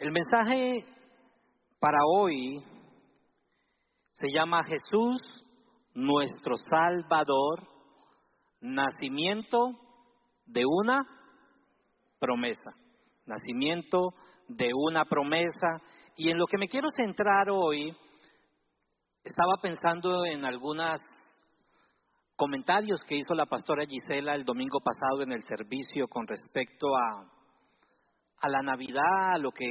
El mensaje para hoy se llama Jesús, nuestro Salvador, nacimiento de una promesa, nacimiento de una promesa. Y en lo que me quiero centrar hoy, estaba pensando en algunos comentarios que hizo la pastora Gisela el domingo pasado en el servicio con respecto a a la Navidad, a lo que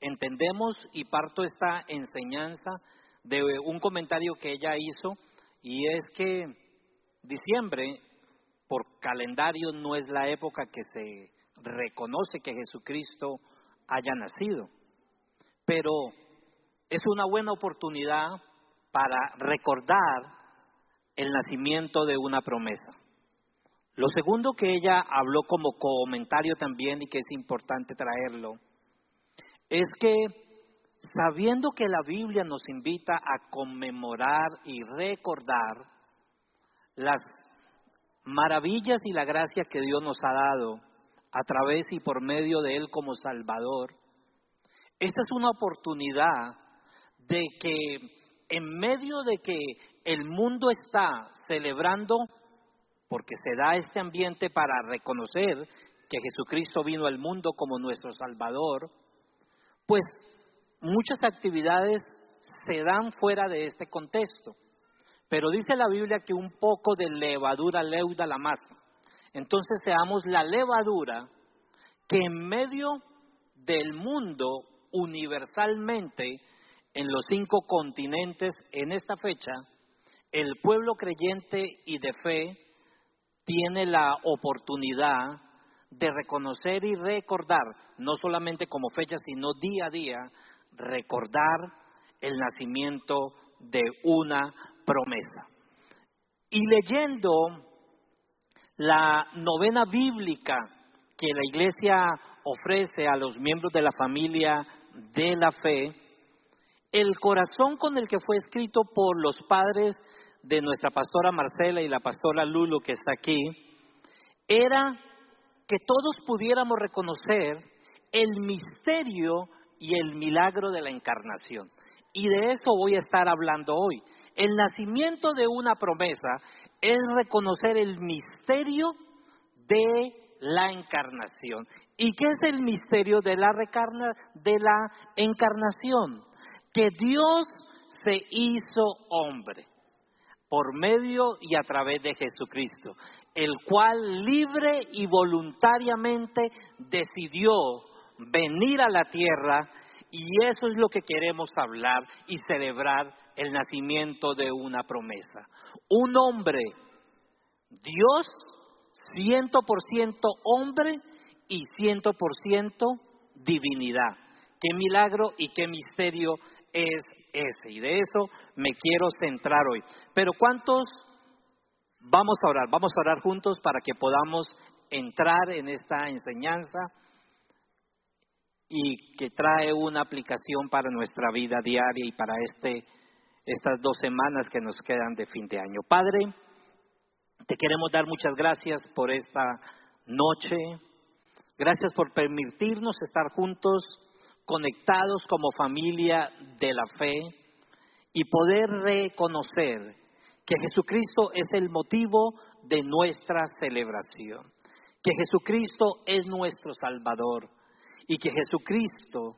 entendemos y parto esta enseñanza de un comentario que ella hizo y es que diciembre por calendario no es la época que se reconoce que Jesucristo haya nacido, pero es una buena oportunidad para recordar el nacimiento de una promesa. Lo segundo que ella habló como comentario también y que es importante traerlo, es que sabiendo que la Biblia nos invita a conmemorar y recordar las maravillas y la gracia que Dios nos ha dado a través y por medio de Él como Salvador, esta es una oportunidad de que en medio de que el mundo está celebrando porque se da este ambiente para reconocer que Jesucristo vino al mundo como nuestro Salvador, pues muchas actividades se dan fuera de este contexto. Pero dice la Biblia que un poco de levadura leuda la masa. Entonces seamos la levadura que en medio del mundo universalmente, en los cinco continentes, en esta fecha, el pueblo creyente y de fe tiene la oportunidad de reconocer y recordar, no solamente como fecha, sino día a día, recordar el nacimiento de una promesa. Y leyendo la novena bíblica que la iglesia ofrece a los miembros de la familia de la fe, el corazón con el que fue escrito por los padres de nuestra pastora Marcela y la pastora Lulo que está aquí, era que todos pudiéramos reconocer el misterio y el milagro de la encarnación. Y de eso voy a estar hablando hoy. El nacimiento de una promesa es reconocer el misterio de la encarnación. ¿Y qué es el misterio de la, de la encarnación? Que Dios se hizo hombre por medio y a través de Jesucristo, el cual libre y voluntariamente decidió venir a la tierra y eso es lo que queremos hablar y celebrar el nacimiento de una promesa. Un hombre, Dios, ciento por ciento hombre y ciento por ciento divinidad. Qué milagro y qué misterio es ese. Y de eso me quiero centrar hoy. Pero ¿cuántos vamos a orar? Vamos a orar juntos para que podamos entrar en esta enseñanza y que trae una aplicación para nuestra vida diaria y para este, estas dos semanas que nos quedan de fin de año. Padre, te queremos dar muchas gracias por esta noche. Gracias por permitirnos estar juntos conectados como familia de la fe y poder reconocer que Jesucristo es el motivo de nuestra celebración, que Jesucristo es nuestro Salvador y que Jesucristo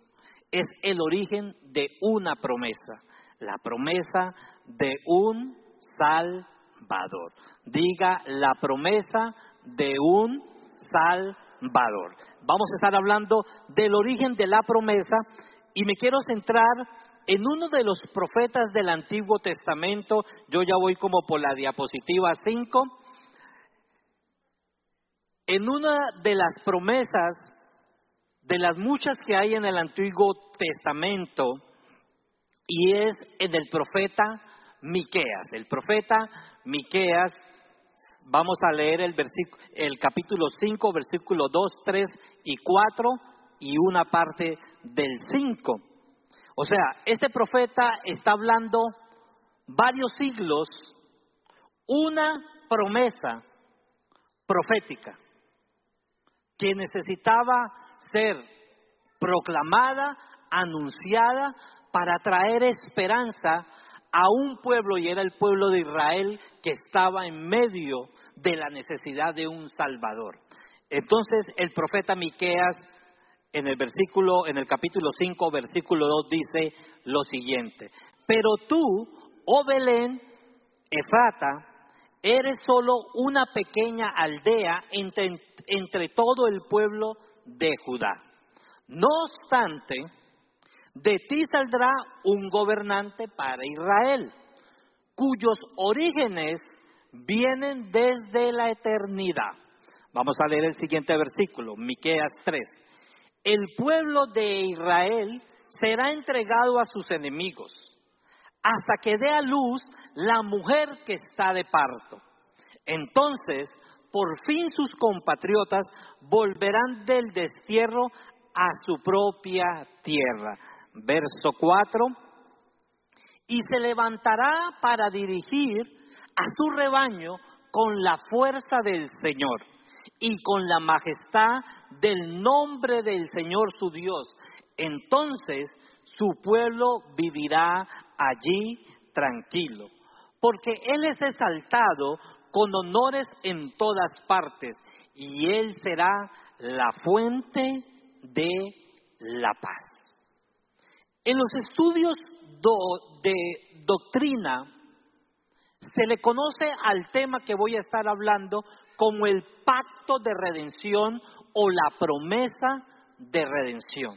es el origen de una promesa, la promesa de un Salvador. Diga la promesa de un Salvador vamos a estar hablando del origen de la promesa y me quiero centrar en uno de los profetas del Antiguo Testamento. Yo ya voy como por la diapositiva 5. En una de las promesas de las muchas que hay en el Antiguo Testamento y es en el profeta Miqueas. El profeta Miqueas Vamos a leer el, el capítulo 5, versículo 2, 3 y 4 y una parte del 5. O sea, este profeta está hablando varios siglos una promesa profética que necesitaba ser proclamada, anunciada para traer esperanza a un pueblo y era el pueblo de Israel que estaba en medio de la necesidad de un salvador. Entonces el profeta Miqueas en el versículo en el capítulo 5 versículo 2 dice lo siguiente: "Pero tú, oh Belén, Efrata, eres solo una pequeña aldea entre, entre todo el pueblo de Judá. No obstante, de ti saldrá un gobernante para Israel, cuyos orígenes vienen desde la eternidad. Vamos a leer el siguiente versículo, Miqueas 3. El pueblo de Israel será entregado a sus enemigos hasta que dé a luz la mujer que está de parto. Entonces, por fin sus compatriotas volverán del destierro a su propia tierra. Verso 4. Y se levantará para dirigir a su rebaño con la fuerza del Señor y con la majestad del nombre del Señor su Dios. Entonces su pueblo vivirá allí tranquilo, porque Él es exaltado con honores en todas partes y Él será la fuente de la paz. En los estudios de doctrina se le conoce al tema que voy a estar hablando como el pacto de redención o la promesa de redención.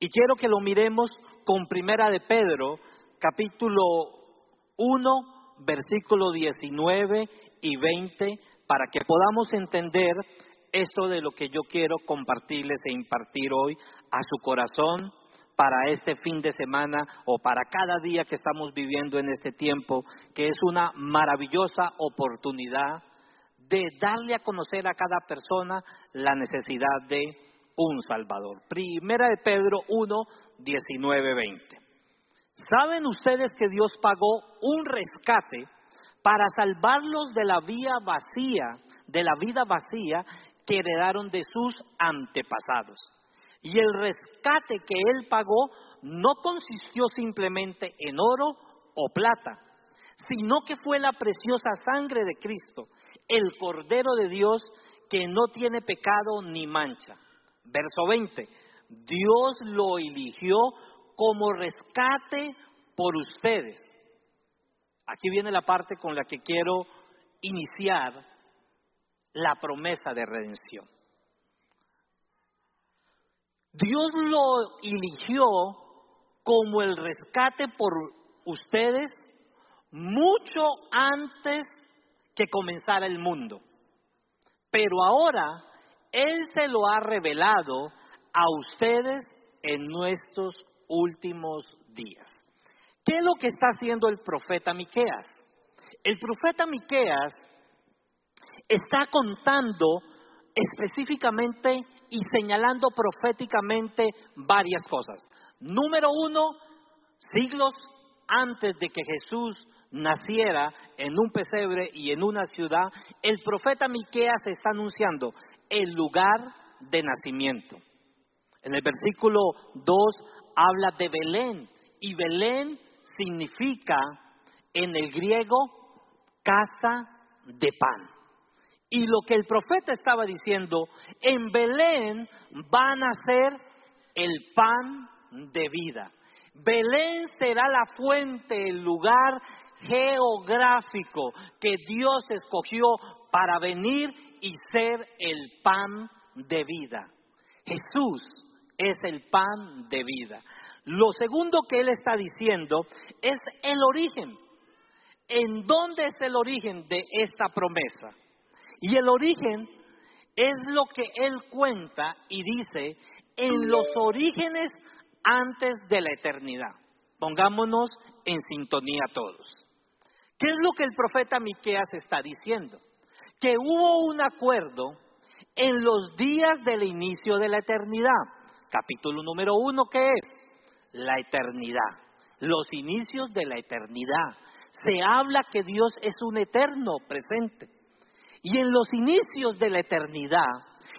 Y quiero que lo miremos con Primera de Pedro, capítulo 1, versículo 19 y 20, para que podamos entender esto de lo que yo quiero compartirles e impartir hoy a su corazón para este fin de semana o para cada día que estamos viviendo en este tiempo, que es una maravillosa oportunidad de darle a conocer a cada persona la necesidad de un Salvador. Primera de Pedro 1, 19, 20. ¿Saben ustedes que Dios pagó un rescate para salvarlos de la vía vacía, de la vida vacía que heredaron de sus antepasados? Y el rescate que Él pagó no consistió simplemente en oro o plata, sino que fue la preciosa sangre de Cristo, el Cordero de Dios que no tiene pecado ni mancha. Verso 20. Dios lo eligió como rescate por ustedes. Aquí viene la parte con la que quiero iniciar la promesa de redención. Dios lo eligió como el rescate por ustedes mucho antes que comenzara el mundo. Pero ahora él se lo ha revelado a ustedes en nuestros últimos días. ¿Qué es lo que está haciendo el profeta Miqueas? El profeta Miqueas está contando específicamente y señalando proféticamente varias cosas. Número uno, siglos antes de que Jesús naciera en un pesebre y en una ciudad, el profeta Miqueas está anunciando el lugar de nacimiento. En el versículo 2 habla de Belén y Belén significa en el griego casa de pan. Y lo que el profeta estaba diciendo, en Belén van a ser el pan de vida. Belén será la fuente, el lugar geográfico que Dios escogió para venir y ser el pan de vida. Jesús es el pan de vida. Lo segundo que él está diciendo es el origen. ¿En dónde es el origen de esta promesa? Y el origen es lo que él cuenta y dice en los orígenes antes de la eternidad. Pongámonos en sintonía todos. ¿Qué es lo que el profeta Miqueas está diciendo? que hubo un acuerdo en los días del inicio de la eternidad. Capítulo número uno, ¿qué es? La eternidad, los inicios de la eternidad. Se habla que Dios es un eterno presente. Y en los inicios de la eternidad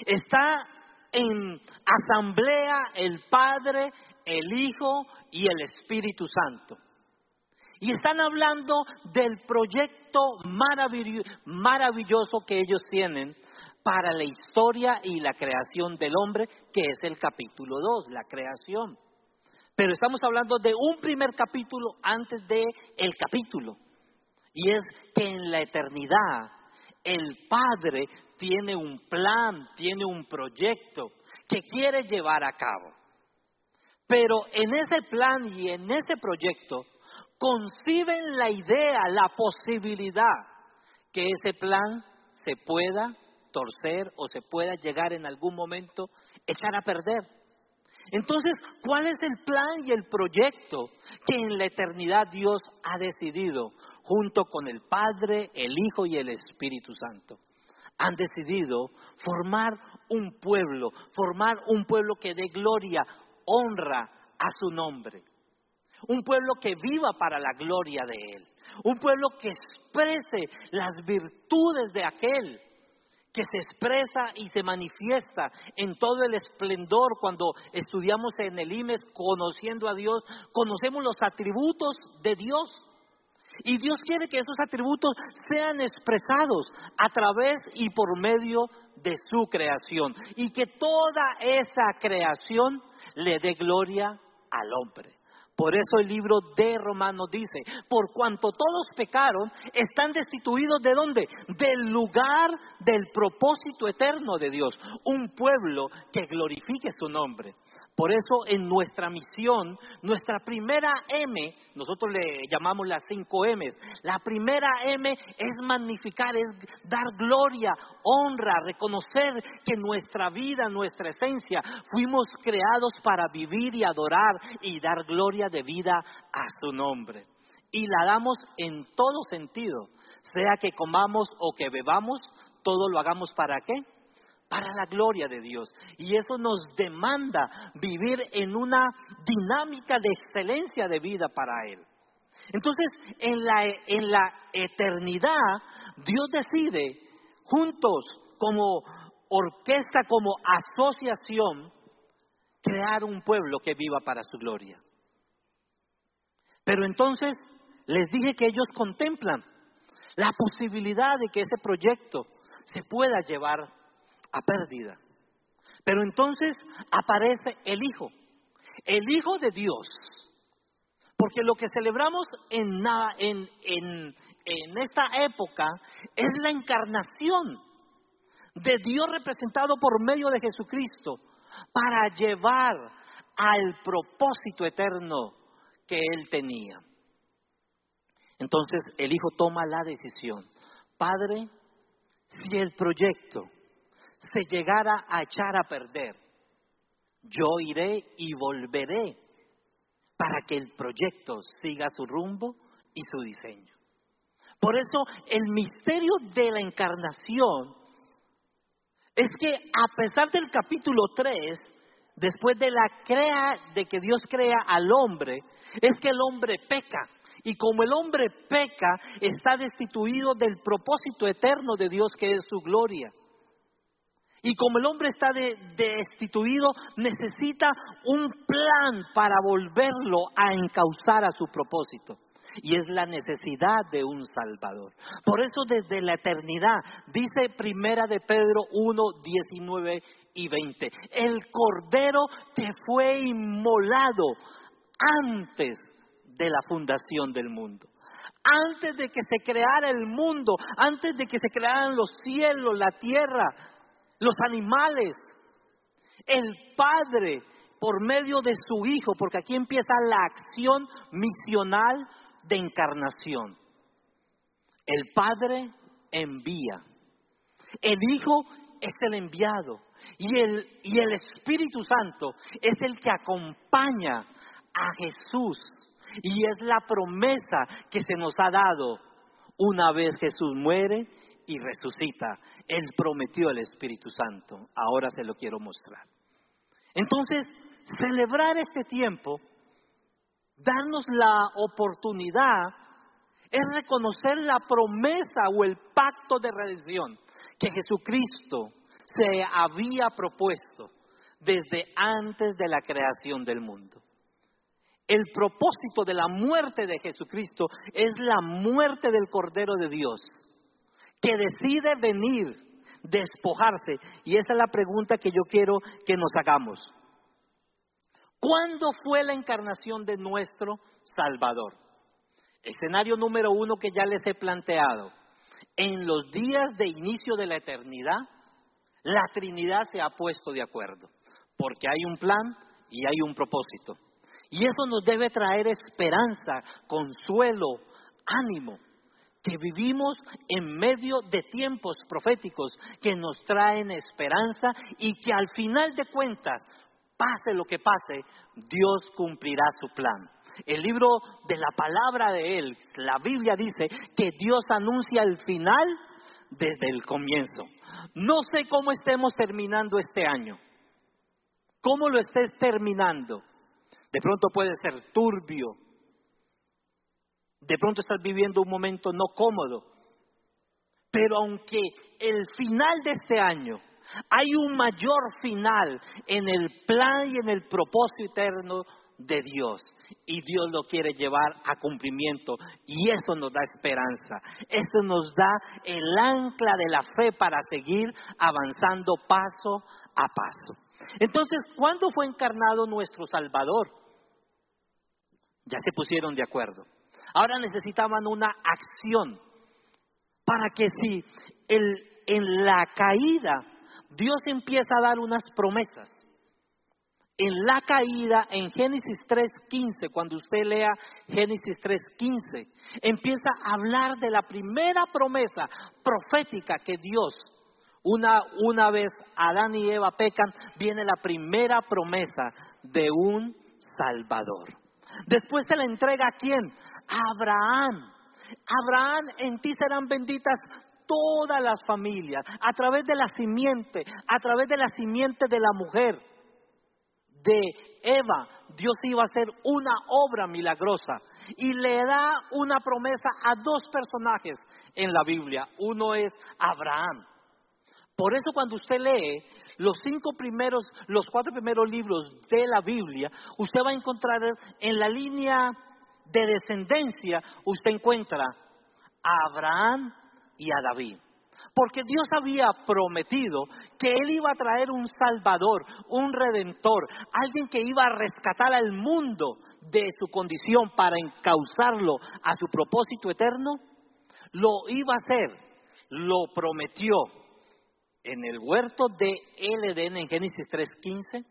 está en asamblea el Padre, el Hijo y el Espíritu Santo. Y están hablando del proyecto maravilloso que ellos tienen para la historia y la creación del hombre, que es el capítulo 2, la creación. Pero estamos hablando de un primer capítulo antes de el capítulo. Y es que en la eternidad el Padre tiene un plan, tiene un proyecto que quiere llevar a cabo. Pero en ese plan y en ese proyecto conciben la idea, la posibilidad que ese plan se pueda torcer o se pueda llegar en algún momento echar a perder. Entonces, ¿cuál es el plan y el proyecto que en la eternidad Dios ha decidido junto con el Padre, el Hijo y el Espíritu Santo? Han decidido formar un pueblo, formar un pueblo que dé gloria, honra a su nombre. Un pueblo que viva para la gloria de Él. Un pueblo que exprese las virtudes de aquel que se expresa y se manifiesta en todo el esplendor cuando estudiamos en el IMES conociendo a Dios, conocemos los atributos de Dios. Y Dios quiere que esos atributos sean expresados a través y por medio de su creación. Y que toda esa creación le dé gloria al hombre. Por eso el libro de Romanos dice, por cuanto todos pecaron, están destituidos de dónde? Del lugar del propósito eterno de Dios. Un pueblo que glorifique su nombre. Por eso en nuestra misión, nuestra primera M, nosotros le llamamos las cinco M's, la primera M es magnificar, es dar gloria, honra, reconocer que nuestra vida, nuestra esencia, fuimos creados para vivir y adorar y dar gloria de vida a su nombre. Y la damos en todo sentido, sea que comamos o que bebamos, todo lo hagamos para qué? Para la gloria de Dios. Y eso nos demanda vivir en una dinámica de excelencia de vida para Él. Entonces, en la, en la eternidad, Dios decide, juntos, como orquesta, como asociación, crear un pueblo que viva para su gloria. Pero entonces les dije que ellos contemplan la posibilidad de que ese proyecto se pueda llevar a pérdida. Pero entonces aparece el Hijo, el Hijo de Dios. Porque lo que celebramos en, en, en, esta época es la encarnación de Dios representado por medio de Jesucristo para llevar al propósito eterno que Él tenía. Entonces el Hijo toma la decisión. Padre, si el proyecto se llegara a echar a perder, yo iré y volveré para que el proyecto siga su rumbo y su diseño. Por eso el misterio de la encarnación es que a pesar del capítulo 3, después de la crea de que Dios crea al hombre, es que el hombre peca. Y como el hombre peca, está destituido del propósito eterno de Dios que es su gloria. Y como el hombre está destituido, necesita un plan para volverlo a encauzar a su propósito. Y es la necesidad de un Salvador. Por eso desde la eternidad, dice Primera de Pedro 1, 19 y 20, el Cordero que fue inmolado antes de la fundación del mundo antes de que se creara el mundo, antes de que se crearan los cielos, la tierra, los animales, el Padre por medio de su Hijo, porque aquí empieza la acción misional de encarnación. El Padre envía, el Hijo es el enviado. Y el, y el Espíritu Santo es el que acompaña a Jesús. Y es la promesa que se nos ha dado. Una vez Jesús muere y resucita. Él prometió el Espíritu Santo, ahora se lo quiero mostrar. Entonces, celebrar este tiempo, darnos la oportunidad, es reconocer la promesa o el pacto de redención que Jesucristo se había propuesto desde antes de la creación del mundo. El propósito de la muerte de Jesucristo es la muerte del Cordero de Dios, que decide venir, despojarse. Y esa es la pregunta que yo quiero que nos hagamos. ¿Cuándo fue la encarnación de nuestro Salvador? Escenario número uno que ya les he planteado. En los días de inicio de la eternidad, la Trinidad se ha puesto de acuerdo, porque hay un plan y hay un propósito. Y eso nos debe traer esperanza, consuelo, ánimo, que vivimos en medio de tiempos proféticos que nos traen esperanza y que al final de cuentas, pase lo que pase, Dios cumplirá su plan. El libro de la palabra de Él, la Biblia dice que Dios anuncia el final desde el comienzo. No sé cómo estemos terminando este año, cómo lo estés terminando. De pronto puede ser turbio, de pronto estás viviendo un momento no cómodo, pero aunque el final de este año hay un mayor final en el plan y en el propósito eterno de Dios y Dios lo quiere llevar a cumplimiento y eso nos da esperanza, eso nos da el ancla de la fe para seguir avanzando paso a paso. Entonces, ¿cuándo fue encarnado nuestro Salvador? Ya se pusieron de acuerdo. Ahora necesitaban una acción para que si en la caída Dios empieza a dar unas promesas, en la caída, en Génesis 3.15, cuando usted lea Génesis 3.15, empieza a hablar de la primera promesa profética que Dios, una, una vez Adán y Eva pecan, viene la primera promesa de un Salvador. Después se la entrega a quién? A Abraham. Abraham, en ti serán benditas todas las familias, a través de la simiente, a través de la simiente de la mujer de Eva, Dios iba a hacer una obra milagrosa y le da una promesa a dos personajes en la Biblia. Uno es Abraham. Por eso cuando usted lee los cinco primeros, los cuatro primeros libros de la Biblia, usted va a encontrar en la línea de descendencia, usted encuentra a Abraham y a David. Porque Dios había prometido que Él iba a traer un Salvador, un Redentor, alguien que iba a rescatar al mundo de su condición para encauzarlo a su propósito eterno. Lo iba a hacer, lo prometió en el huerto de El Edén en Génesis 3.15,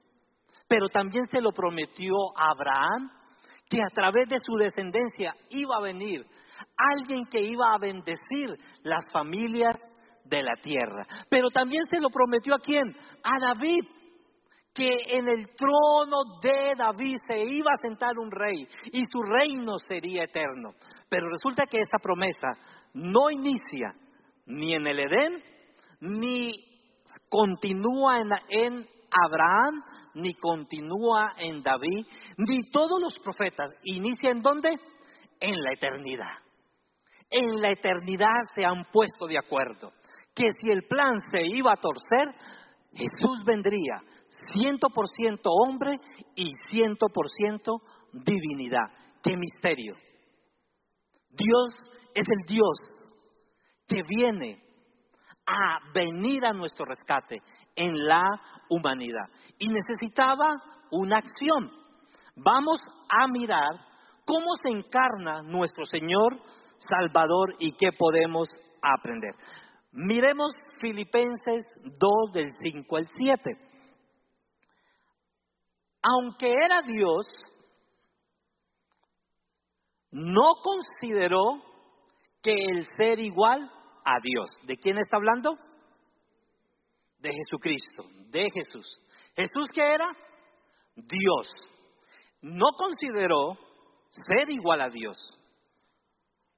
pero también se lo prometió a Abraham que a través de su descendencia iba a venir alguien que iba a bendecir las familias de la tierra. Pero también se lo prometió a quién? A David, que en el trono de David se iba a sentar un rey y su reino sería eterno. Pero resulta que esa promesa no inicia ni en el Edén, ni continúa en, en Abraham, ni continúa en David, ni todos los profetas. ¿Inicia en dónde? En la eternidad. En la eternidad se han puesto de acuerdo que si el plan se iba a torcer, Jesús vendría 100% hombre y 100% divinidad. ¡Qué misterio! Dios es el Dios que viene a venir a nuestro rescate en la humanidad. Y necesitaba una acción. Vamos a mirar cómo se encarna nuestro Señor Salvador y qué podemos aprender. Miremos Filipenses 2 del 5 al 7. Aunque era Dios, no consideró que el ser igual a Dios. ¿De quién está hablando? De Jesucristo, de Jesús. ¿Jesús qué era? Dios. No consideró ser igual a Dios.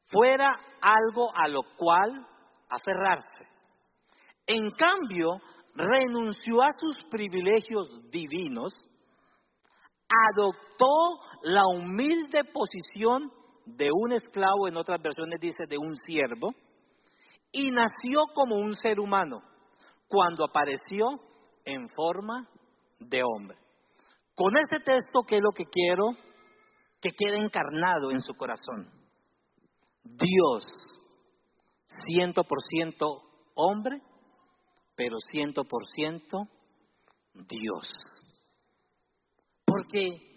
Fuera algo a lo cual aferrarse. En cambio, renunció a sus privilegios divinos, adoptó la humilde posición de un esclavo, en otras versiones dice de un siervo, y nació como un ser humano cuando apareció en forma de hombre. Con este texto, ¿qué es lo que quiero? Que quede encarnado en su corazón. Dios, ciento por ciento hombre, pero ciento por ciento Dios. Porque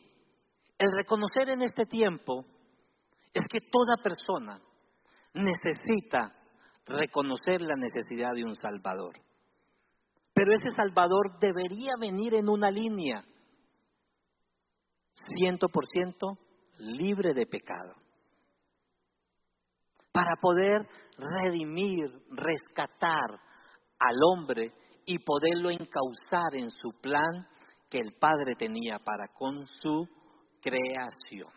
el reconocer en este tiempo es que toda persona necesita reconocer la necesidad de un Salvador. Pero ese Salvador debería venir en una línea, ciento por ciento libre de pecado, para poder redimir, rescatar al hombre y poderlo encauzar en su plan que el Padre tenía para con su creación.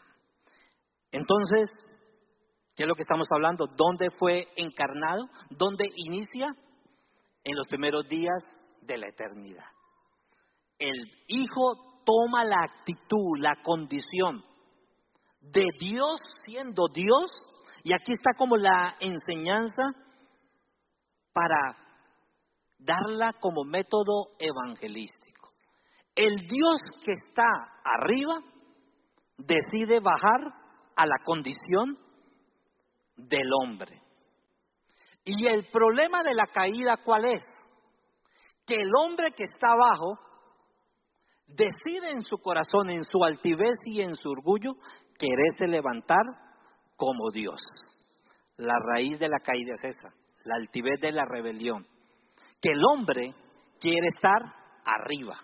Entonces, ¿qué es lo que estamos hablando? ¿Dónde fue encarnado? ¿Dónde inicia? En los primeros días de la eternidad. El Hijo toma la actitud, la condición de Dios siendo Dios, y aquí está como la enseñanza para darla como método evangelístico. El Dios que está arriba decide bajar a la condición del hombre. Y el problema de la caída, ¿cuál es? Que el hombre que está abajo decide en su corazón, en su altivez y en su orgullo, quererse levantar como Dios. La raíz de la caída es esa, la altivez de la rebelión. Que el hombre quiere estar arriba.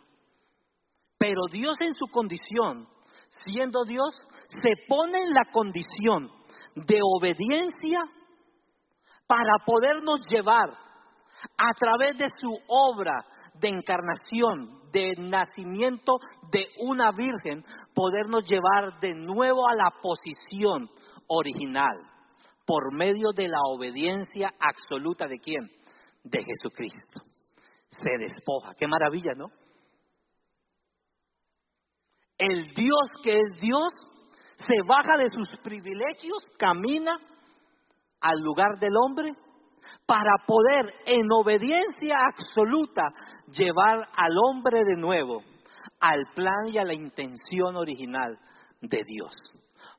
Pero Dios en su condición siendo Dios, se pone en la condición de obediencia para podernos llevar a través de su obra de encarnación, de nacimiento de una virgen, podernos llevar de nuevo a la posición original por medio de la obediencia absoluta de quién? De Jesucristo. Se despoja. Qué maravilla, ¿no? el Dios que es Dios se baja de sus privilegios, camina al lugar del hombre para poder en obediencia absoluta llevar al hombre de nuevo al plan y a la intención original de Dios.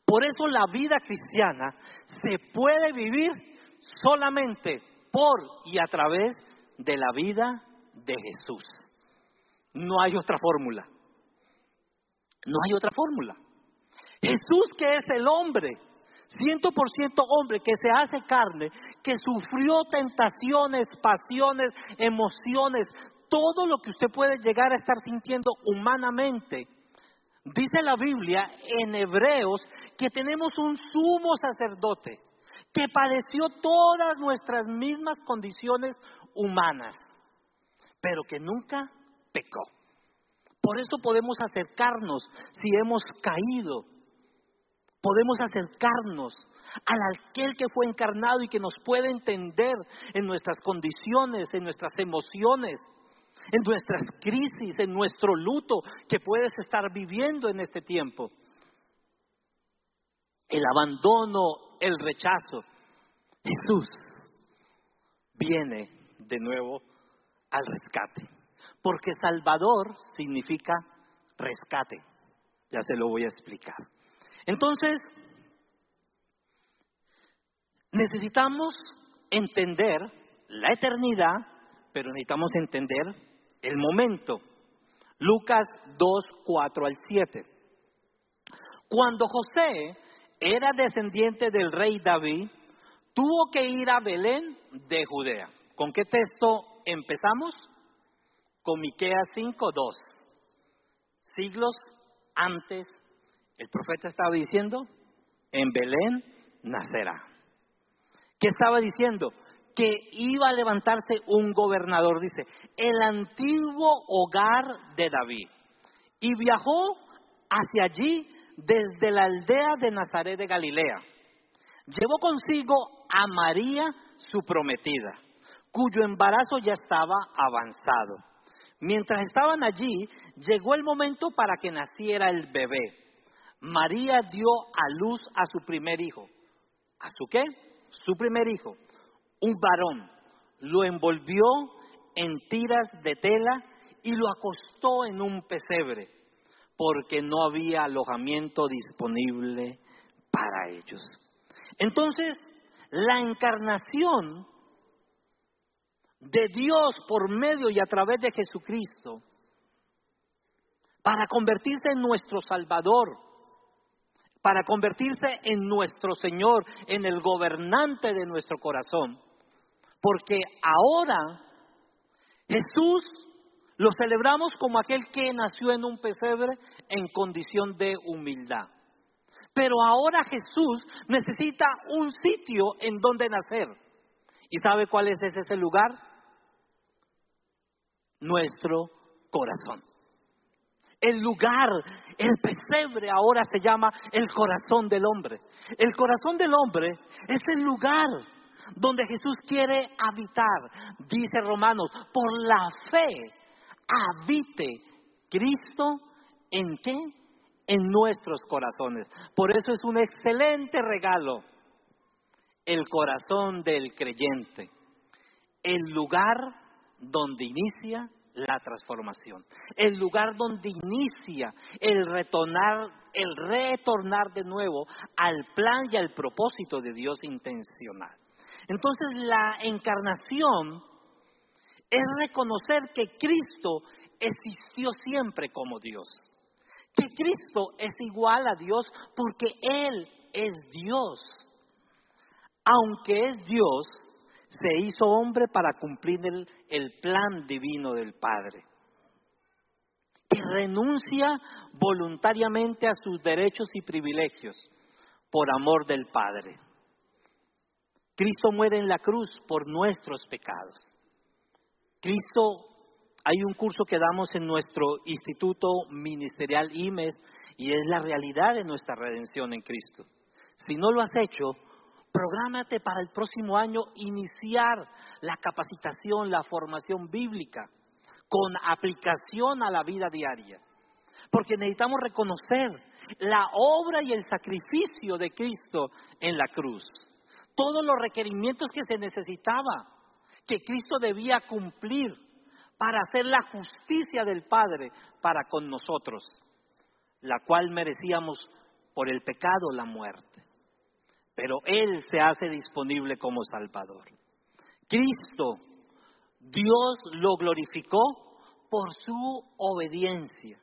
Por eso la vida cristiana se puede vivir solamente por y a través de la vida de Jesús. No hay otra fórmula. No hay otra fórmula. Jesús que es el hombre, ciento por ciento hombre, que se hace carne, que sufrió tentaciones, pasiones, emociones, todo lo que usted puede llegar a estar sintiendo humanamente. Dice la Biblia en Hebreos que tenemos un sumo sacerdote que padeció todas nuestras mismas condiciones humanas, pero que nunca pecó. Por eso podemos acercarnos si hemos caído. Podemos acercarnos al aquel que fue encarnado y que nos puede entender en nuestras condiciones, en nuestras emociones, en nuestras crisis, en nuestro luto que puedes estar viviendo en este tiempo. El abandono, el rechazo. Jesús viene de nuevo al rescate porque Salvador significa rescate. Ya se lo voy a explicar. Entonces, necesitamos entender la eternidad, pero necesitamos entender el momento. Lucas 2, 4 al 7. Cuando José era descendiente del rey David, tuvo que ir a Belén de Judea. ¿Con qué texto empezamos? con Miqueas 5:2. Siglos antes, el profeta estaba diciendo, en Belén nacerá. ¿Qué estaba diciendo? Que iba a levantarse un gobernador, dice, el antiguo hogar de David. Y viajó hacia allí desde la aldea de Nazaret de Galilea. Llevó consigo a María, su prometida, cuyo embarazo ya estaba avanzado Mientras estaban allí, llegó el momento para que naciera el bebé. María dio a luz a su primer hijo. ¿A su qué? Su primer hijo, un varón. Lo envolvió en tiras de tela y lo acostó en un pesebre, porque no había alojamiento disponible para ellos. Entonces, la encarnación de Dios por medio y a través de Jesucristo, para convertirse en nuestro Salvador, para convertirse en nuestro Señor, en el gobernante de nuestro corazón. Porque ahora Jesús lo celebramos como aquel que nació en un pesebre en condición de humildad. Pero ahora Jesús necesita un sitio en donde nacer. ¿Y sabe cuál es ese lugar? Nuestro corazón. El lugar, el pesebre ahora se llama el corazón del hombre. El corazón del hombre es el lugar donde Jesús quiere habitar. Dice Romanos, por la fe habite Cristo en qué? En nuestros corazones. Por eso es un excelente regalo el corazón del creyente, el lugar donde inicia la transformación, el lugar donde inicia el retornar, el retornar de nuevo al plan y al propósito de Dios intencional. Entonces la encarnación es reconocer que Cristo existió siempre como Dios, que Cristo es igual a Dios porque Él es Dios. Aunque es Dios, se hizo hombre para cumplir el, plan divino del Padre, que renuncia voluntariamente a sus derechos y privilegios por amor del Padre. Cristo muere en la cruz por nuestros pecados. Cristo, hay un curso que damos en nuestro instituto ministerial IMES y es la realidad de nuestra redención en Cristo. Si no lo has hecho, prográmate para el próximo año iniciar la capacitación, la formación bíblica con aplicación a la vida diaria. Porque necesitamos reconocer la obra y el sacrificio de Cristo en la cruz todos los requerimientos que se necesitaba, que Cristo debía cumplir para hacer la justicia del Padre para con nosotros, la cual merecíamos por el pecado la muerte. Pero Él se hace disponible como Salvador. Cristo, Dios lo glorificó por su obediencia.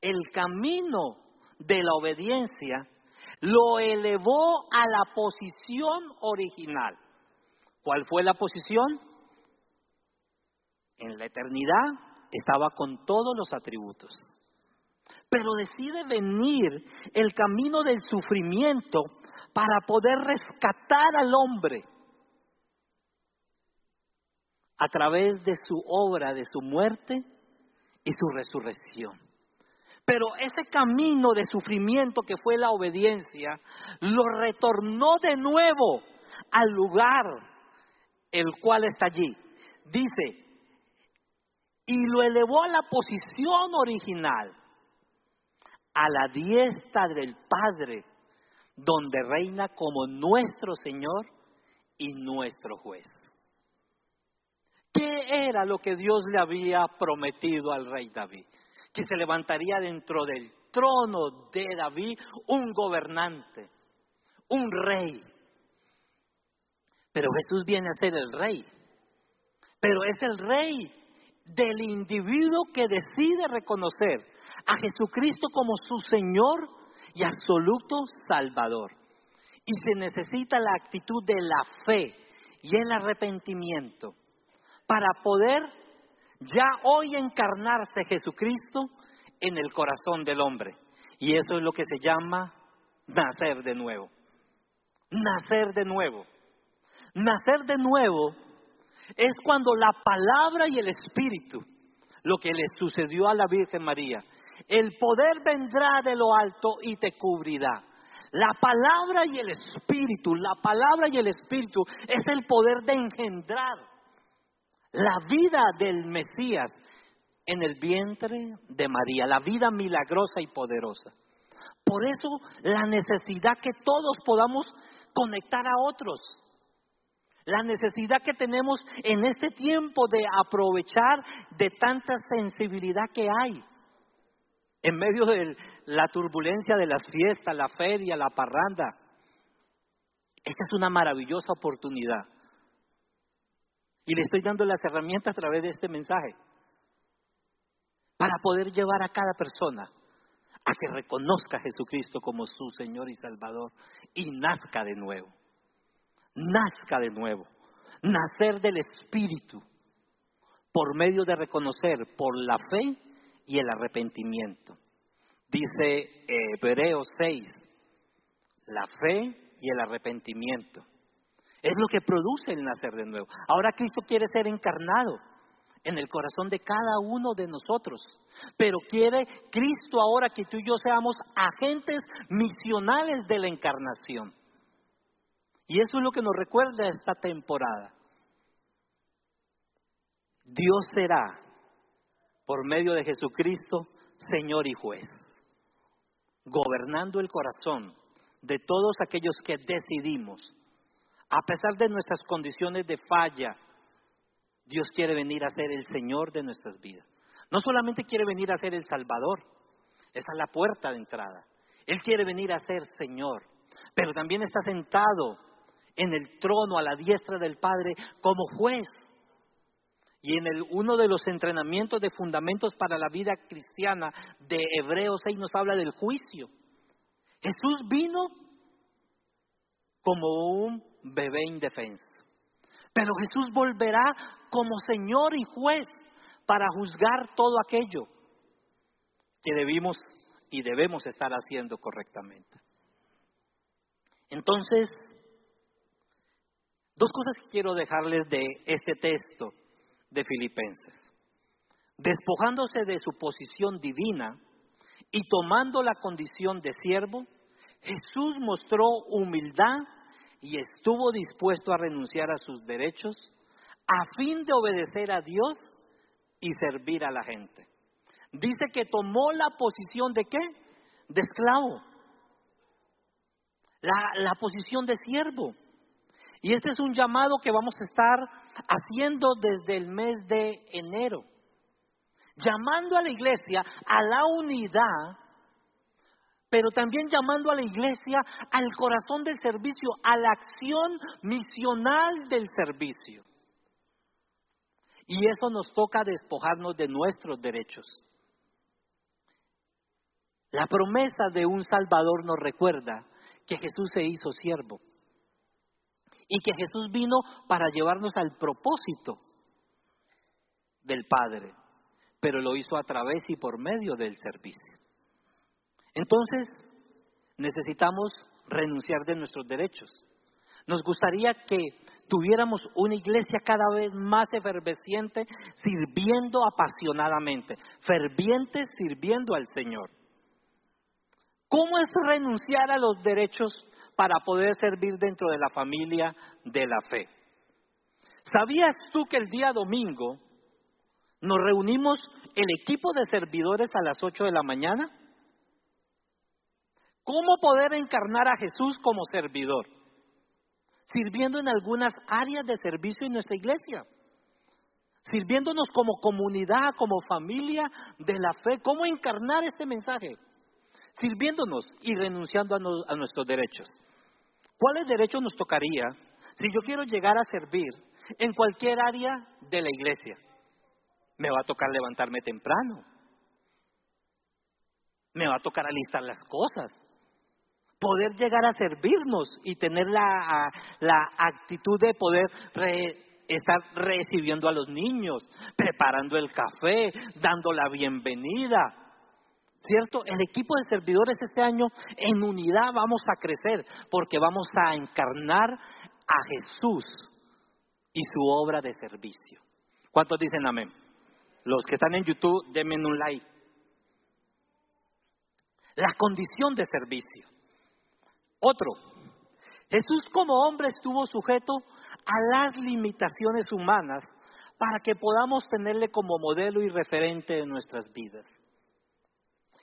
El camino de la obediencia lo elevó a la posición original. ¿Cuál fue la posición? En la eternidad estaba con todos los atributos. Pero decide venir el camino del sufrimiento para poder rescatar al hombre a través de su obra, de su muerte y su resurrección. Pero ese camino de sufrimiento que fue la obediencia, lo retornó de nuevo al lugar el cual está allí. Dice, y lo elevó a la posición original, a la diestra del Padre, donde reina como nuestro Señor y nuestro juez. ¿Qué era lo que Dios le había prometido al rey David? que se levantaría dentro del trono de David un gobernante, un rey. Pero Jesús viene a ser el rey. Pero es el rey del individuo que decide reconocer a Jesucristo como su Señor y absoluto Salvador. Y se necesita la actitud de la fe y el arrepentimiento para poder ya hoy encarnarse Jesucristo en el corazón del hombre. Y eso es lo que se llama nacer de nuevo. Nacer de nuevo. Nacer de nuevo es cuando la palabra y el espíritu, lo que le sucedió a la Virgen María, el poder vendrá de lo alto y te cubrirá. La palabra y el espíritu, la palabra y el espíritu es el poder de engendrar la vida del Mesías en el vientre de María, la vida milagrosa y poderosa. Por eso la necesidad que todos podamos conectar a otros. la necesidad que tenemos en este tiempo de aprovechar de tanta sensibilidad que hay. En medio de la turbulencia de las fiestas, la feria, la parranda. Esta es una maravillosa oportunidad. Y le estoy dando las herramientas a través de este mensaje para poder llevar a cada persona a que reconozca a Jesucristo como su Señor y Salvador y nazca de nuevo. Nazca de nuevo. Nacer del Espíritu por medio de reconocer por la fe y el arrepentimiento. Dice Hebreos 6, la fe y el arrepentimiento. Es lo que produce el nacer de nuevo. Ahora Cristo quiere ser encarnado en el corazón de cada uno de nosotros. Pero quiere Cristo ahora que tú y yo seamos agentes misionales de la encarnación. Y eso es lo que nos recuerda esta temporada. Dios será, por medio de Jesucristo, Señor y juez, gobernando el corazón de todos aquellos que decidimos, a pesar de nuestras condiciones de falla, Dios quiere venir a ser el Señor de nuestras vidas. No solamente quiere venir a ser el Salvador, esa es la puerta de entrada. Él quiere venir a ser Señor, pero también está sentado en el trono a la diestra del Padre como juez. Y en el, uno de los entrenamientos de fundamentos para la vida cristiana de Hebreos 6 nos habla del juicio. Jesús vino como un bebé indefenso. Pero Jesús volverá como Señor y juez para juzgar todo aquello que debimos y debemos estar haciendo correctamente. Entonces, dos cosas que quiero dejarles de este texto de Filipenses. Despojándose de su posición divina y tomando la condición de siervo, Jesús mostró humildad y estuvo dispuesto a renunciar a sus derechos a fin de obedecer a Dios y servir a la gente. Dice que tomó la posición de qué? De esclavo. La, la posición de siervo. Y este es un llamado que vamos a estar haciendo desde el mes de enero. Llamando a la iglesia a la unidad pero también llamando a la iglesia al corazón del servicio, a la acción misional del servicio. Y eso nos toca despojarnos de nuestros derechos. La promesa de un Salvador nos recuerda que Jesús se hizo siervo y que Jesús vino para llevarnos al propósito del Padre, pero lo hizo a través y por medio del servicio. Entonces, necesitamos renunciar de nuestros derechos. Nos gustaría que tuviéramos una iglesia cada vez más efervesciente, sirviendo apasionadamente, ferviente sirviendo al Señor. ¿Cómo es renunciar a los derechos para poder servir dentro de la familia de la fe? ¿Sabías tú que el día domingo nos reunimos el equipo de servidores a las 8 de la mañana? ¿Cómo poder encarnar a Jesús como servidor? Sirviendo en algunas áreas de servicio en nuestra iglesia. Sirviéndonos como comunidad, como familia de la fe. ¿Cómo encarnar este mensaje? Sirviéndonos y renunciando a, a nuestros derechos. ¿Cuáles derechos nos tocaría si yo quiero llegar a servir en cualquier área de la iglesia? Me va a tocar levantarme temprano. Me va a tocar alistar las cosas poder llegar a servirnos y tener la, actitud de poder estar recibiendo a los niños, preparando el café, dando la bienvenida. ¿Cierto? El equipo de servidores este año en unidad vamos a crecer porque vamos a encarnar a Jesús y su obra de servicio. ¿Cuántos dicen amén? Los que están en YouTube, denme un like. La condición de servicio. Otro, Jesús como hombre estuvo sujeto a las limitaciones humanas para que podamos tenerle como modelo y referente de nuestras vidas.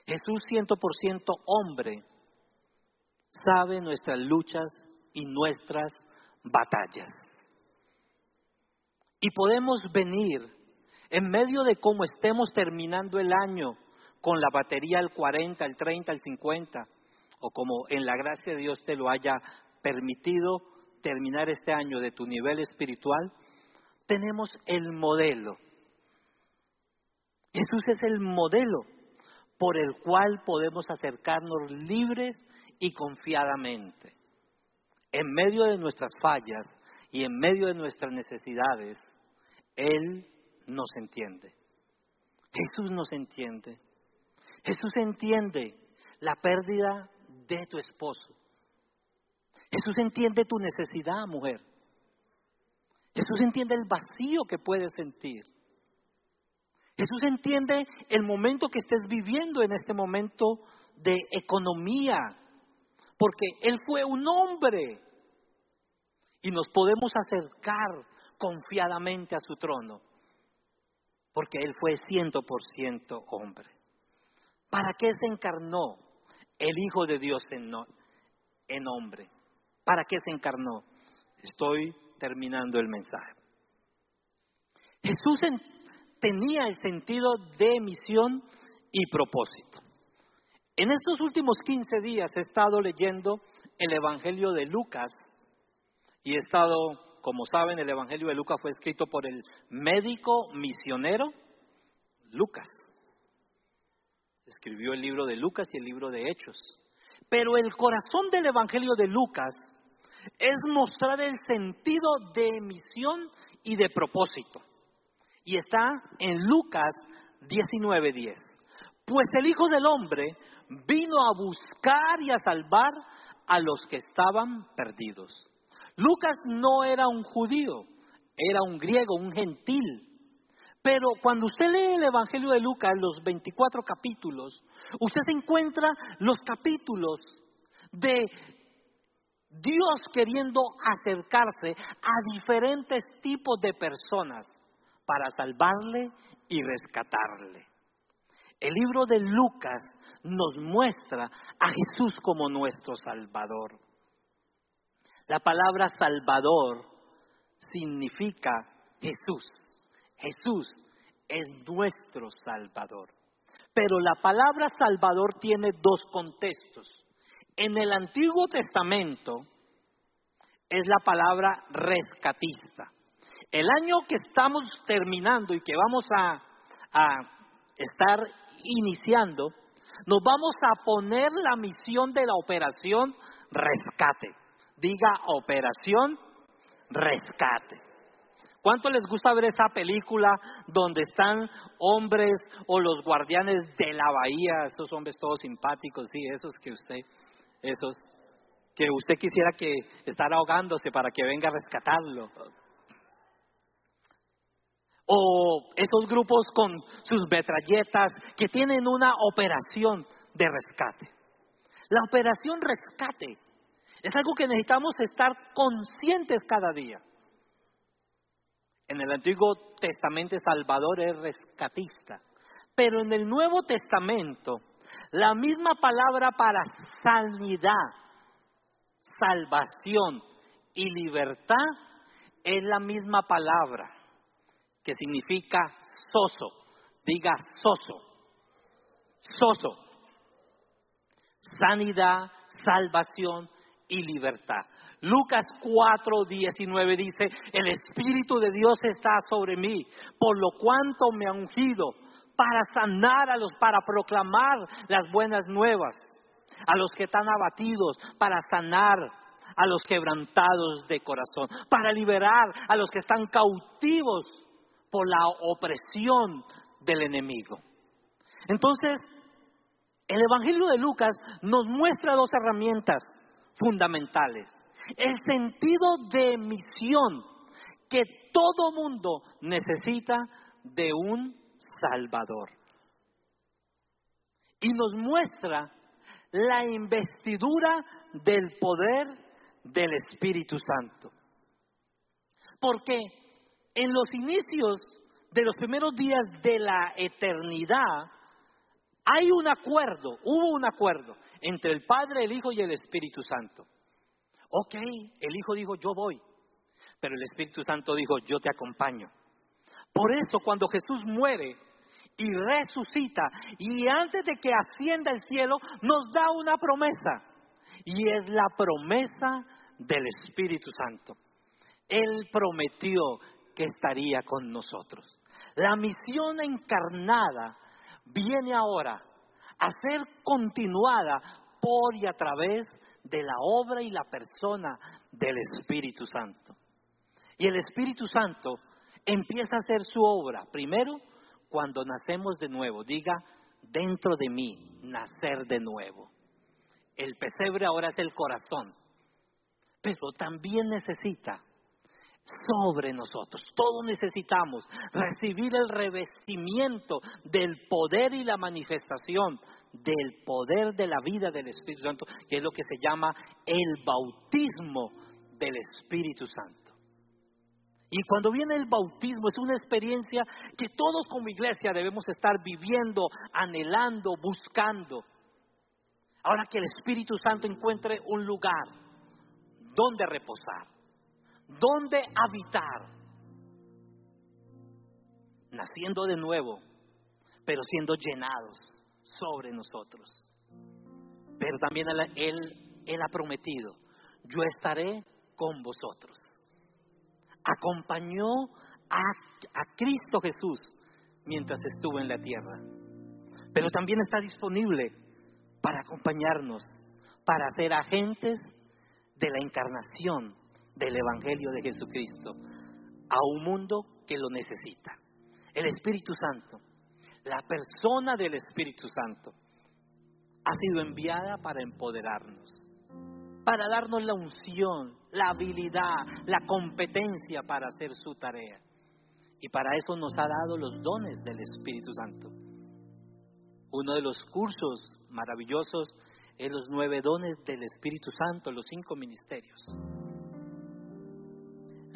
Jesús ciento por ciento hombre sabe nuestras luchas y nuestras batallas. Y podemos venir en medio de cómo estemos terminando el año con la batería al 40, al 30, al 50, o como en la gracia de Dios te lo haya permitido terminar este año de tu nivel espiritual, tenemos el modelo. Jesús es el modelo por el cual podemos acercarnos libres y confiadamente. En medio de nuestras fallas y en medio de nuestras necesidades, Él nos entiende. Jesús nos entiende. Jesús entiende la pérdida de tu esposo. Jesús entiende tu necesidad, mujer. Jesús entiende el vacío que puedes sentir. Jesús entiende el momento que estés viviendo en este momento de economía, porque Él fue un hombre y nos podemos acercar confiadamente a su trono, porque Él fue ciento por ciento hombre. ¿Para qué se encarnó el Hijo de Dios en, en hombre? ¿Para qué se encarnó? Estoy terminando el mensaje. Jesús tenía el sentido de misión y propósito. En estos últimos 15 días he estado leyendo el Evangelio de Lucas y he estado, como saben, el Evangelio de Lucas fue escrito por el médico misionero Lucas. Escribió el libro de Lucas y el libro de Hechos. Pero el corazón del Evangelio de Lucas es mostrar el sentido de misión y de propósito. Y está en Lucas 19:10. Pues el Hijo del Hombre vino a buscar y a salvar a los que estaban perdidos. Lucas no era un judío, era un griego, un gentil. Pero cuando usted lee el Evangelio de Lucas, los 24 capítulos, usted se encuentra los capítulos de Dios queriendo acercarse a diferentes tipos de personas para salvarle y rescatarle. El libro de Lucas nos muestra a Jesús como nuestro Salvador. La palabra Salvador significa Jesús. Jesús es nuestro Salvador. Pero la palabra Salvador tiene dos contextos. En el Antiguo Testamento es la palabra rescatista. El año que estamos terminando y que vamos a, estar iniciando, nos vamos a poner la misión de la operación rescate. Diga operación rescate. ¿Cuánto les gusta ver esa película donde están hombres o los guardianes de la bahía, esos hombres todos simpáticos, sí, esos que usted, esos que usted quisiera que estar ahogándose para que venga a rescatarlo? O esos grupos con sus metralletas que tienen una operación de rescate. La operación rescate es algo que necesitamos estar conscientes cada día. En el Antiguo Testamento Salvador es rescatista, pero en el Nuevo Testamento la misma palabra para sanidad, salvación y libertad es la misma palabra que significa soso. Diga soso. Soso. Sanidad, salvación y libertad. Lucas 4, 19 dice, el Espíritu de Dios está sobre mí, por lo cuanto me ha ungido para sanar a los, para proclamar las buenas nuevas, a los que están abatidos, para sanar a los quebrantados de corazón, para liberar a los que están cautivos por la opresión del enemigo. Entonces, el Evangelio de Lucas nos muestra dos herramientas fundamentales. El sentido de misión que todo mundo necesita de un Salvador. Y nos muestra la investidura del poder del Espíritu Santo. Porque en los inicios de los primeros días de la eternidad, hay un acuerdo, hubo un acuerdo entre el Padre, el Hijo y el Espíritu Santo. Ok, el Hijo dijo, yo voy. pero el Espíritu Santo dijo, yo te acompaño. Por eso cuando Jesús muere y resucita y antes de que ascienda al cielo nos da una promesa y es la promesa del Espíritu Santo. Él prometió que estaría con nosotros. La misión encarnada viene ahora a ser continuada por y a través de la obra y la persona del Espíritu Santo. Y el Espíritu Santo empieza a hacer su obra, primero cuando nacemos de nuevo, diga, dentro de mí, nacer de nuevo. El pesebre ahora es el corazón, pero también necesita sobre nosotros. Todos necesitamos recibir el revestimiento del poder y la manifestación del poder de la vida del Espíritu Santo, que es lo que se llama el bautismo del Espíritu Santo. Y cuando viene el bautismo es una experiencia que todos como iglesia debemos estar viviendo, anhelando, buscando. Ahora que el Espíritu Santo encuentre un lugar donde reposar, donde habitar, naciendo de nuevo, pero siendo llenados sobre nosotros. Pero también Él, Él ha prometido, yo estaré con vosotros acompañó a, Cristo Jesús mientras estuvo en la tierra. Pero también está disponible para acompañarnos, para ser agentes de la encarnación del Evangelio de Jesucristo a un mundo que lo necesita. El Espíritu Santo, la persona del Espíritu Santo, ha sido enviada para empoderarnos para darnos la unción, la habilidad, la competencia para hacer su tarea. Y para eso nos ha dado los dones del Espíritu Santo. Uno de los cursos maravillosos es los nueve dones del Espíritu Santo, los cinco ministerios.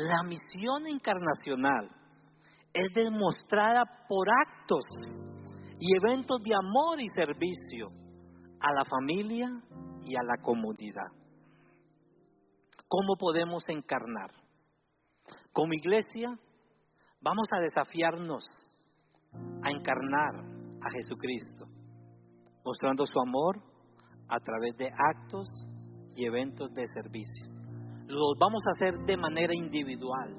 La misión encarnacional es demostrada por actos y eventos de amor y servicio a la familia y a la comunidad. ¿Cómo podemos encarnar? Como iglesia vamos a desafiarnos a encarnar a Jesucristo, mostrando su amor a través de actos y eventos de servicio. Lo vamos a hacer de manera individual,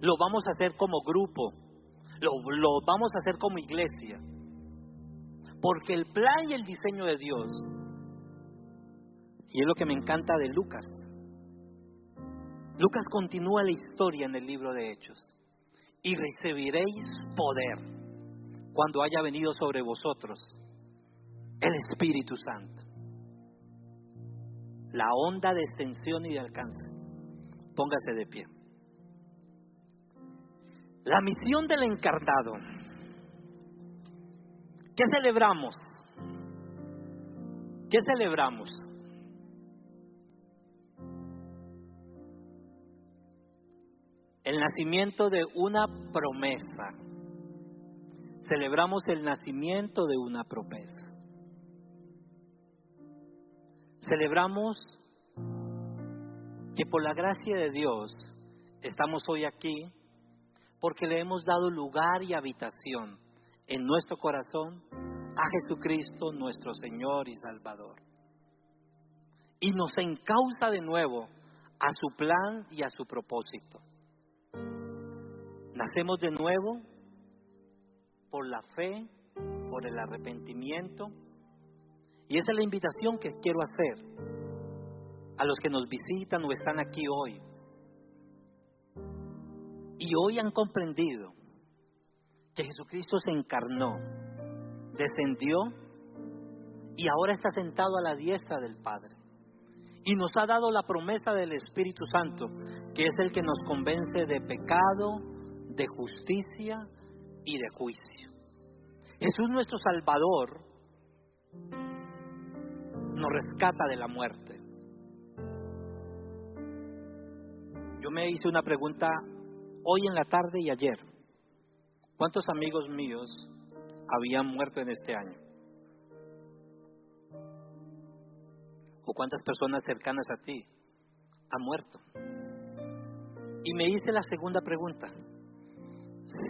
lo vamos a hacer como grupo, lo, lo vamos a hacer como iglesia, porque el plan y el diseño de Dios, y es lo que me encanta de Lucas, Lucas continúa la historia en el libro de Hechos. Y recibiréis poder cuando haya venido sobre vosotros el Espíritu Santo. La onda de extensión y de alcance. Póngase de pie. La misión del encarnado. ¿Qué celebramos? ¿Qué celebramos? el nacimiento de una promesa. Celebramos el nacimiento de una promesa. Celebramos que por la gracia de Dios estamos hoy aquí porque le hemos dado lugar y habitación en nuestro corazón a Jesucristo nuestro Señor y Salvador. Y nos encausa de nuevo a su plan y a su propósito. Nacemos de nuevo por la fe, por el arrepentimiento. Y esa es la invitación que quiero hacer a los que nos visitan o están aquí hoy. Y hoy han comprendido que Jesucristo se encarnó, descendió y ahora está sentado a la diestra del Padre. Y nos ha dado la promesa del Espíritu Santo, que es el que nos convence de pecado, de justicia y de juicio. Jesús nuestro Salvador nos rescata de la muerte. Yo me hice una pregunta hoy en la tarde y ayer. ¿Cuántos amigos míos habían muerto en este año? ¿O cuántas personas cercanas a ti han muerto? Y me hice la segunda pregunta.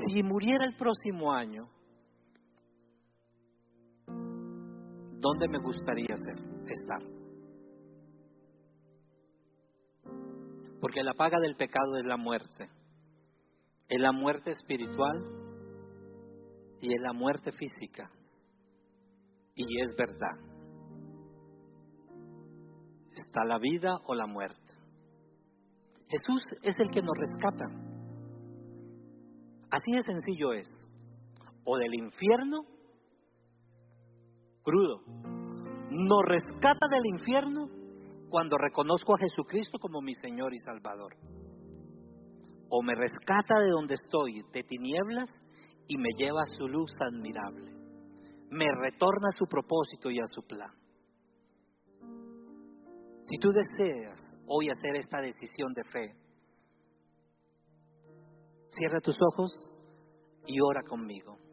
Si muriera el próximo año, ¿dónde me gustaría estar? Porque la paga del pecado es la muerte. Es la muerte espiritual y es la muerte física. Y es verdad. Está la vida o la muerte. Jesús es el que nos rescata. Así de sencillo es. O del infierno, crudo. Nos rescata del infierno cuando reconozco a Jesucristo como mi Señor y Salvador. O me rescata de donde estoy, de tinieblas, y me lleva a su luz admirable. Me retorna a su propósito y a su plan. Si tú deseas hoy hacer esta decisión de fe, cierra tus ojos y ora conmigo.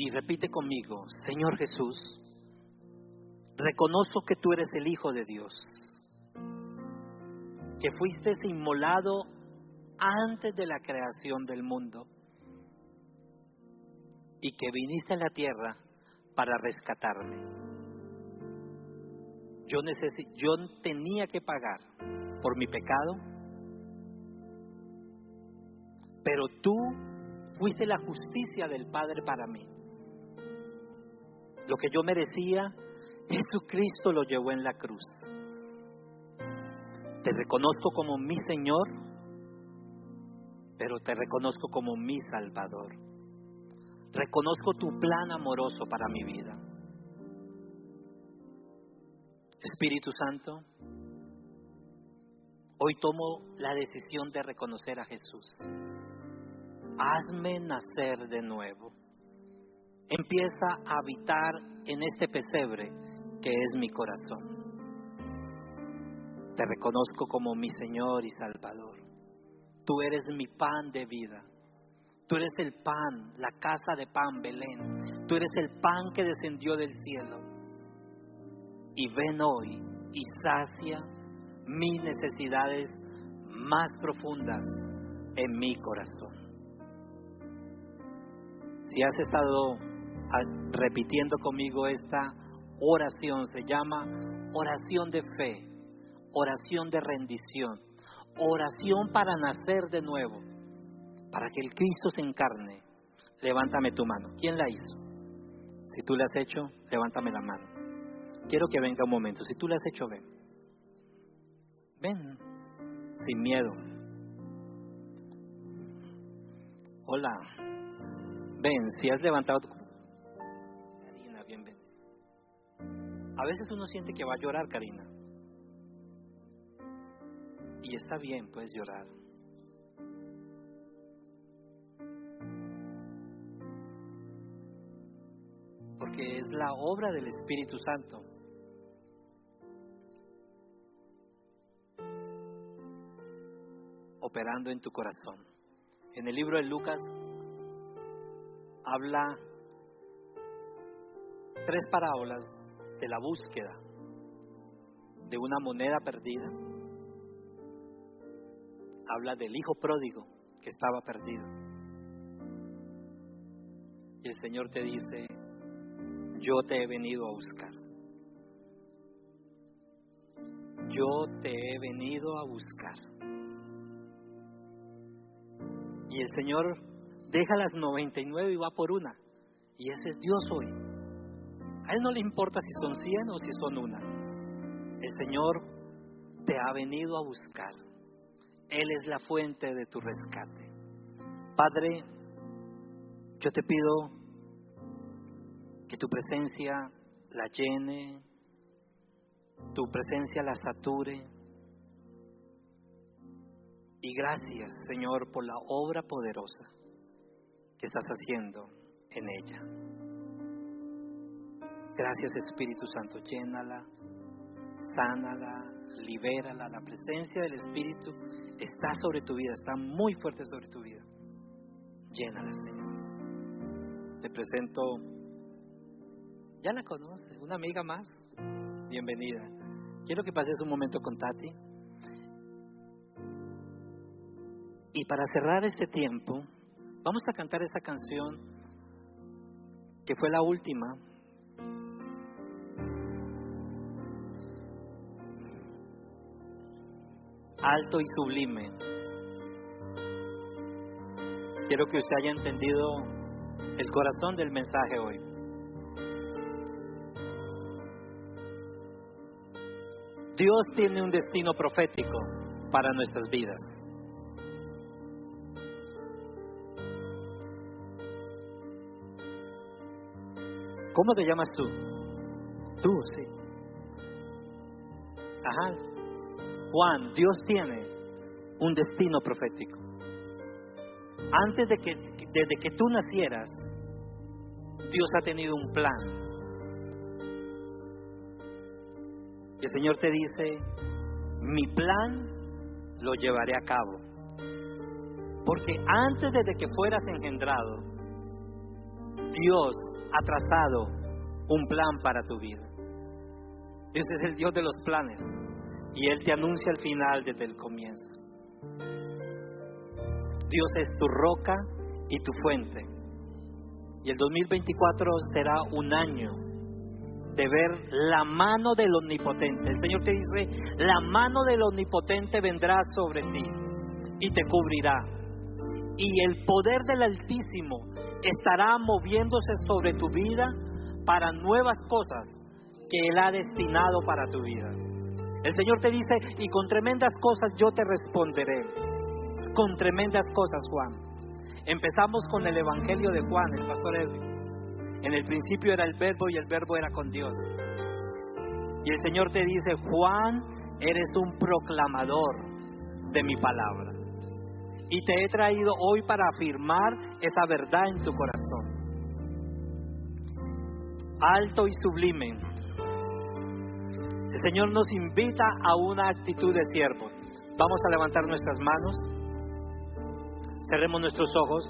Y repite conmigo, Señor Jesús, reconozco que tú eres el Hijo de Dios, que fuiste inmolado antes de la creación del mundo y que viniste a la tierra para rescatarme. Yo, yo tenía que pagar por mi pecado, pero tú fuiste la justicia del Padre para mí. Lo que yo merecía, Jesucristo lo llevó en la cruz. Te reconozco como mi Señor, pero te reconozco como mi Salvador. Reconozco tu plan amoroso para mi vida. Espíritu Santo, hoy tomo la decisión de reconocer a Jesús. Hazme nacer de nuevo. Empieza a habitar en este pesebre que es mi corazón. Te reconozco como mi Señor y Salvador. Tú eres mi pan de vida. Tú eres el pan, la casa de pan, Belén. Tú eres el pan que descendió del cielo. Y ven hoy y sacia mis necesidades más profundas en mi corazón. Si has estado repitiendo conmigo esta oración, se llama oración de fe, oración de rendición, oración para nacer de nuevo, para que el Cristo se encarne. Levántame tu mano. ¿Quién la hizo? Si tú la has hecho, levántame la mano. Quiero que venga un momento. Si tú la has hecho, ven. Ven, sin miedo. Hola. Ven, si has levantado tu... A veces uno siente que va a llorar, Karina. Y está bien, puedes llorar. Porque es la obra del Espíritu Santo. operando en tu corazón. En el libro de Lucas habla tres parábolas de la búsqueda de una moneda perdida. Habla del hijo pródigo que estaba perdido. Y el Señor te dice, yo te he venido a buscar. Yo te he venido a buscar. Y el Señor deja las 99 y va por una. Y ese es Dios hoy. A Él no le importa si son 100 o si son una. El Señor te ha venido a buscar. Él es la fuente de tu rescate. Padre, yo te pido que tu presencia la llene, tu presencia la sature. Y gracias, Señor, por la obra poderosa que estás haciendo en ella. Gracias Espíritu Santo, llénala, sánala, libérala. La presencia del Espíritu está sobre tu vida, está muy fuerte sobre tu vida. Llénala, Señor. Te presento, ya la conoce, una amiga más. Bienvenida. Quiero que pases un momento con Tati. Y para cerrar este tiempo, vamos a cantar esta canción que fue la última. Alto y sublime. Quiero que usted haya entendido el corazón del mensaje hoy. Dios tiene un destino profético para nuestras vidas. ¿Cómo te llamas tú? Tú, sí. Ajá. Juan, Dios tiene un destino profético. Antes de que, desde que tú nacieras, Dios ha tenido un plan. Y el Señor te dice, mi plan lo llevaré a cabo. Porque antes de que fueras engendrado, Dios ha trazado un plan para tu vida. Dios es el Dios de los planes y Él te anuncia el final desde el comienzo. Dios es tu roca y tu fuente. Y el 2024 será un año de ver la mano del Omnipotente. El Señor te dice, la mano del Omnipotente vendrá sobre ti y te cubrirá. Y el poder del Altísimo estará moviéndose sobre tu vida para nuevas cosas que Él ha destinado para tu vida. El Señor te dice, y con tremendas cosas yo te responderé. Con tremendas cosas, Juan. Empezamos con el Evangelio de Juan, el pastor Edwin. En el principio era el verbo y el verbo era con Dios. Y el Señor te dice, Juan, eres un proclamador de mi palabra. Y te he traído hoy para afirmar esa verdad en tu corazón. Alto y sublime. El Señor nos invita a una actitud de siervo. Vamos a levantar nuestras manos, cerremos nuestros ojos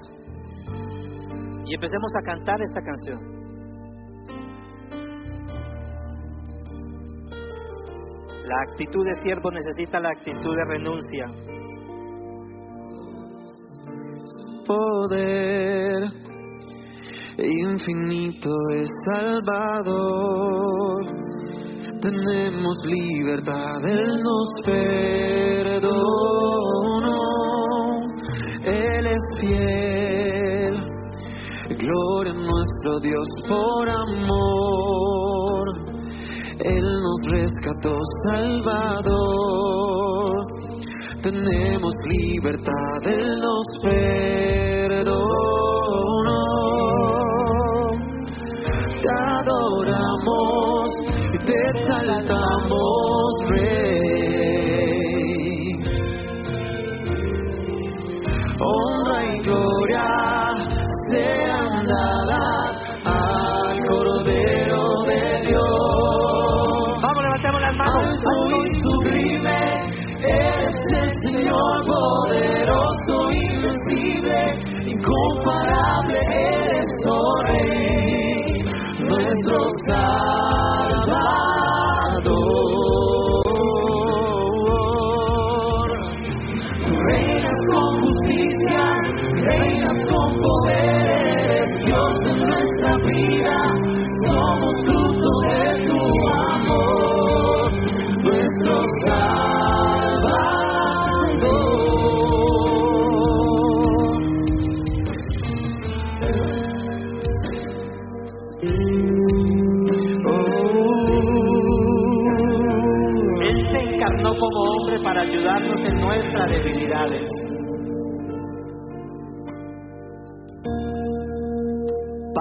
y empecemos a cantar esta canción. La actitud de siervo necesita la actitud de renuncia. Poder infinito es Salvador. Tenemos libertad, Él nos perdonó. Él es fiel. Gloria a nuestro Dios por amor. Él nos rescató, Salvador. Tenemos libertad, Él nos perdonó. Te exaltamos,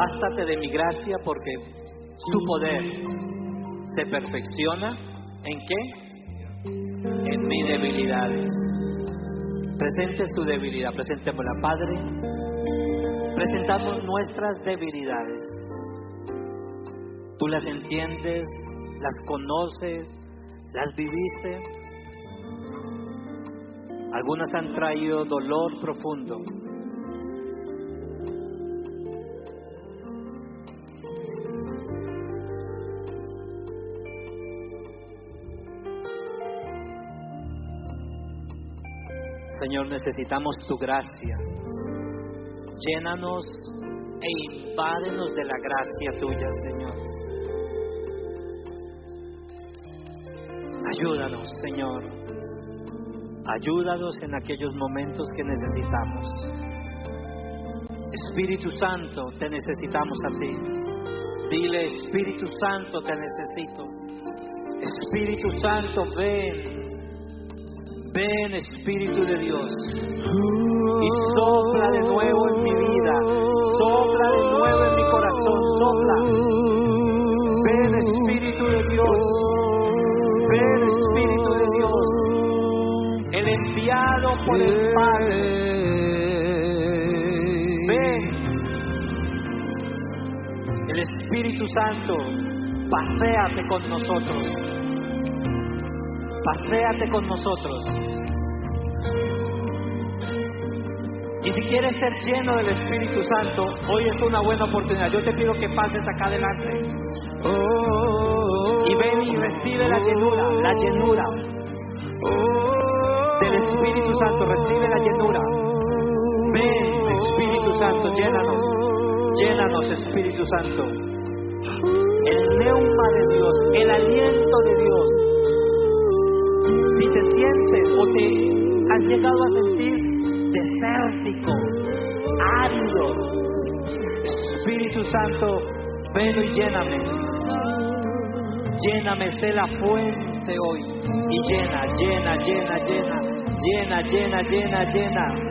Bástate de mi gracia porque su poder se perfecciona en qué? En mis debilidades. Presente su debilidad, presentémosla, Padre. Presentamos nuestras debilidades. Tú las entiendes, las conoces, las viviste. Algunas han traído dolor profundo. Señor, necesitamos tu gracia. Llénanos e invádenos de la gracia tuya, Señor. Ayúdanos, Señor. Ayúdanos en aquellos momentos que necesitamos. Espíritu Santo, te necesitamos a ti. Dile, Espíritu Santo, te necesito. Espíritu Santo, ven. Ven, Espíritu de Dios. Y sopla de nuevo en mi vida. Sopla de nuevo en mi corazón. Sopla. Ven, Espíritu de Dios. Ven, Espíritu de Dios. El enviado por el Padre. Ven. El Espíritu Santo, paséate con nosotros. Paséate con nosotros. Y si quieres ser lleno del Espíritu Santo, hoy es una buena oportunidad. Yo te pido que pases acá adelante. Y ven y recibe la llenura, la llenura del Espíritu Santo. Recibe la llenura. Ven, Espíritu Santo, llénanos. Llénanos, Espíritu Santo. Sientes o te has llegado a sentir desértico, árido, Espíritu Santo, ven y lléname. Lléname, sé la fuente hoy. Y llena, llena, llena, llena, llena, llena, llena, llena.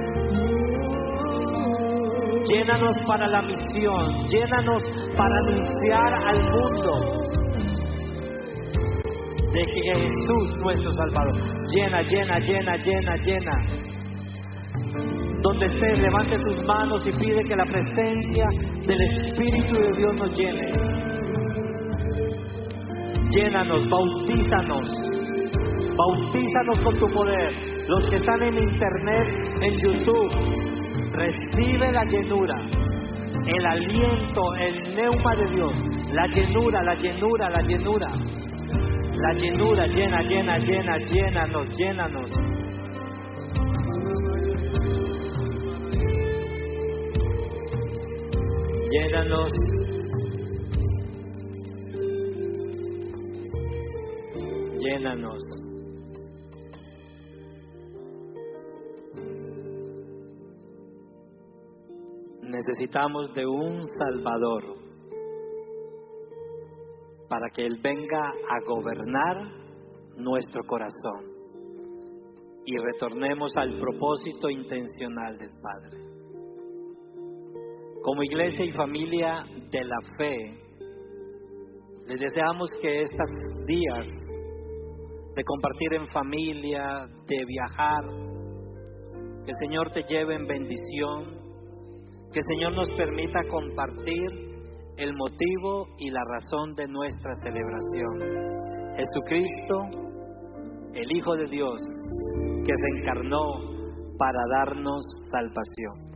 Llénanos para la misión, llénanos para anunciar al mundo de que Jesús nuestro Salvador. Llena, llena, llena, llena, llena. Donde estés, levante tus manos y pide que la presencia del Espíritu de Dios nos llene. Llénanos, bautízanos, bautízanos con tu poder. Los que están en internet, en YouTube, recibe la llenura, el aliento, el neuma de Dios, la llenura, la llenura, la llenura. La llena, llena, llena, llénanos, llénanos. Llénanos. Llénanos. Necesitamos de un Salvador para que Él venga a gobernar nuestro corazón y retornemos al propósito intencional del Padre. Como iglesia y familia de la fe, les deseamos que estos días de compartir en familia, de viajar, que el Señor te lleve en bendición, que el Señor nos permita compartir el motivo y la razón de nuestra celebración. Jesucristo, el Hijo de Dios, que se encarnó para darnos salvación.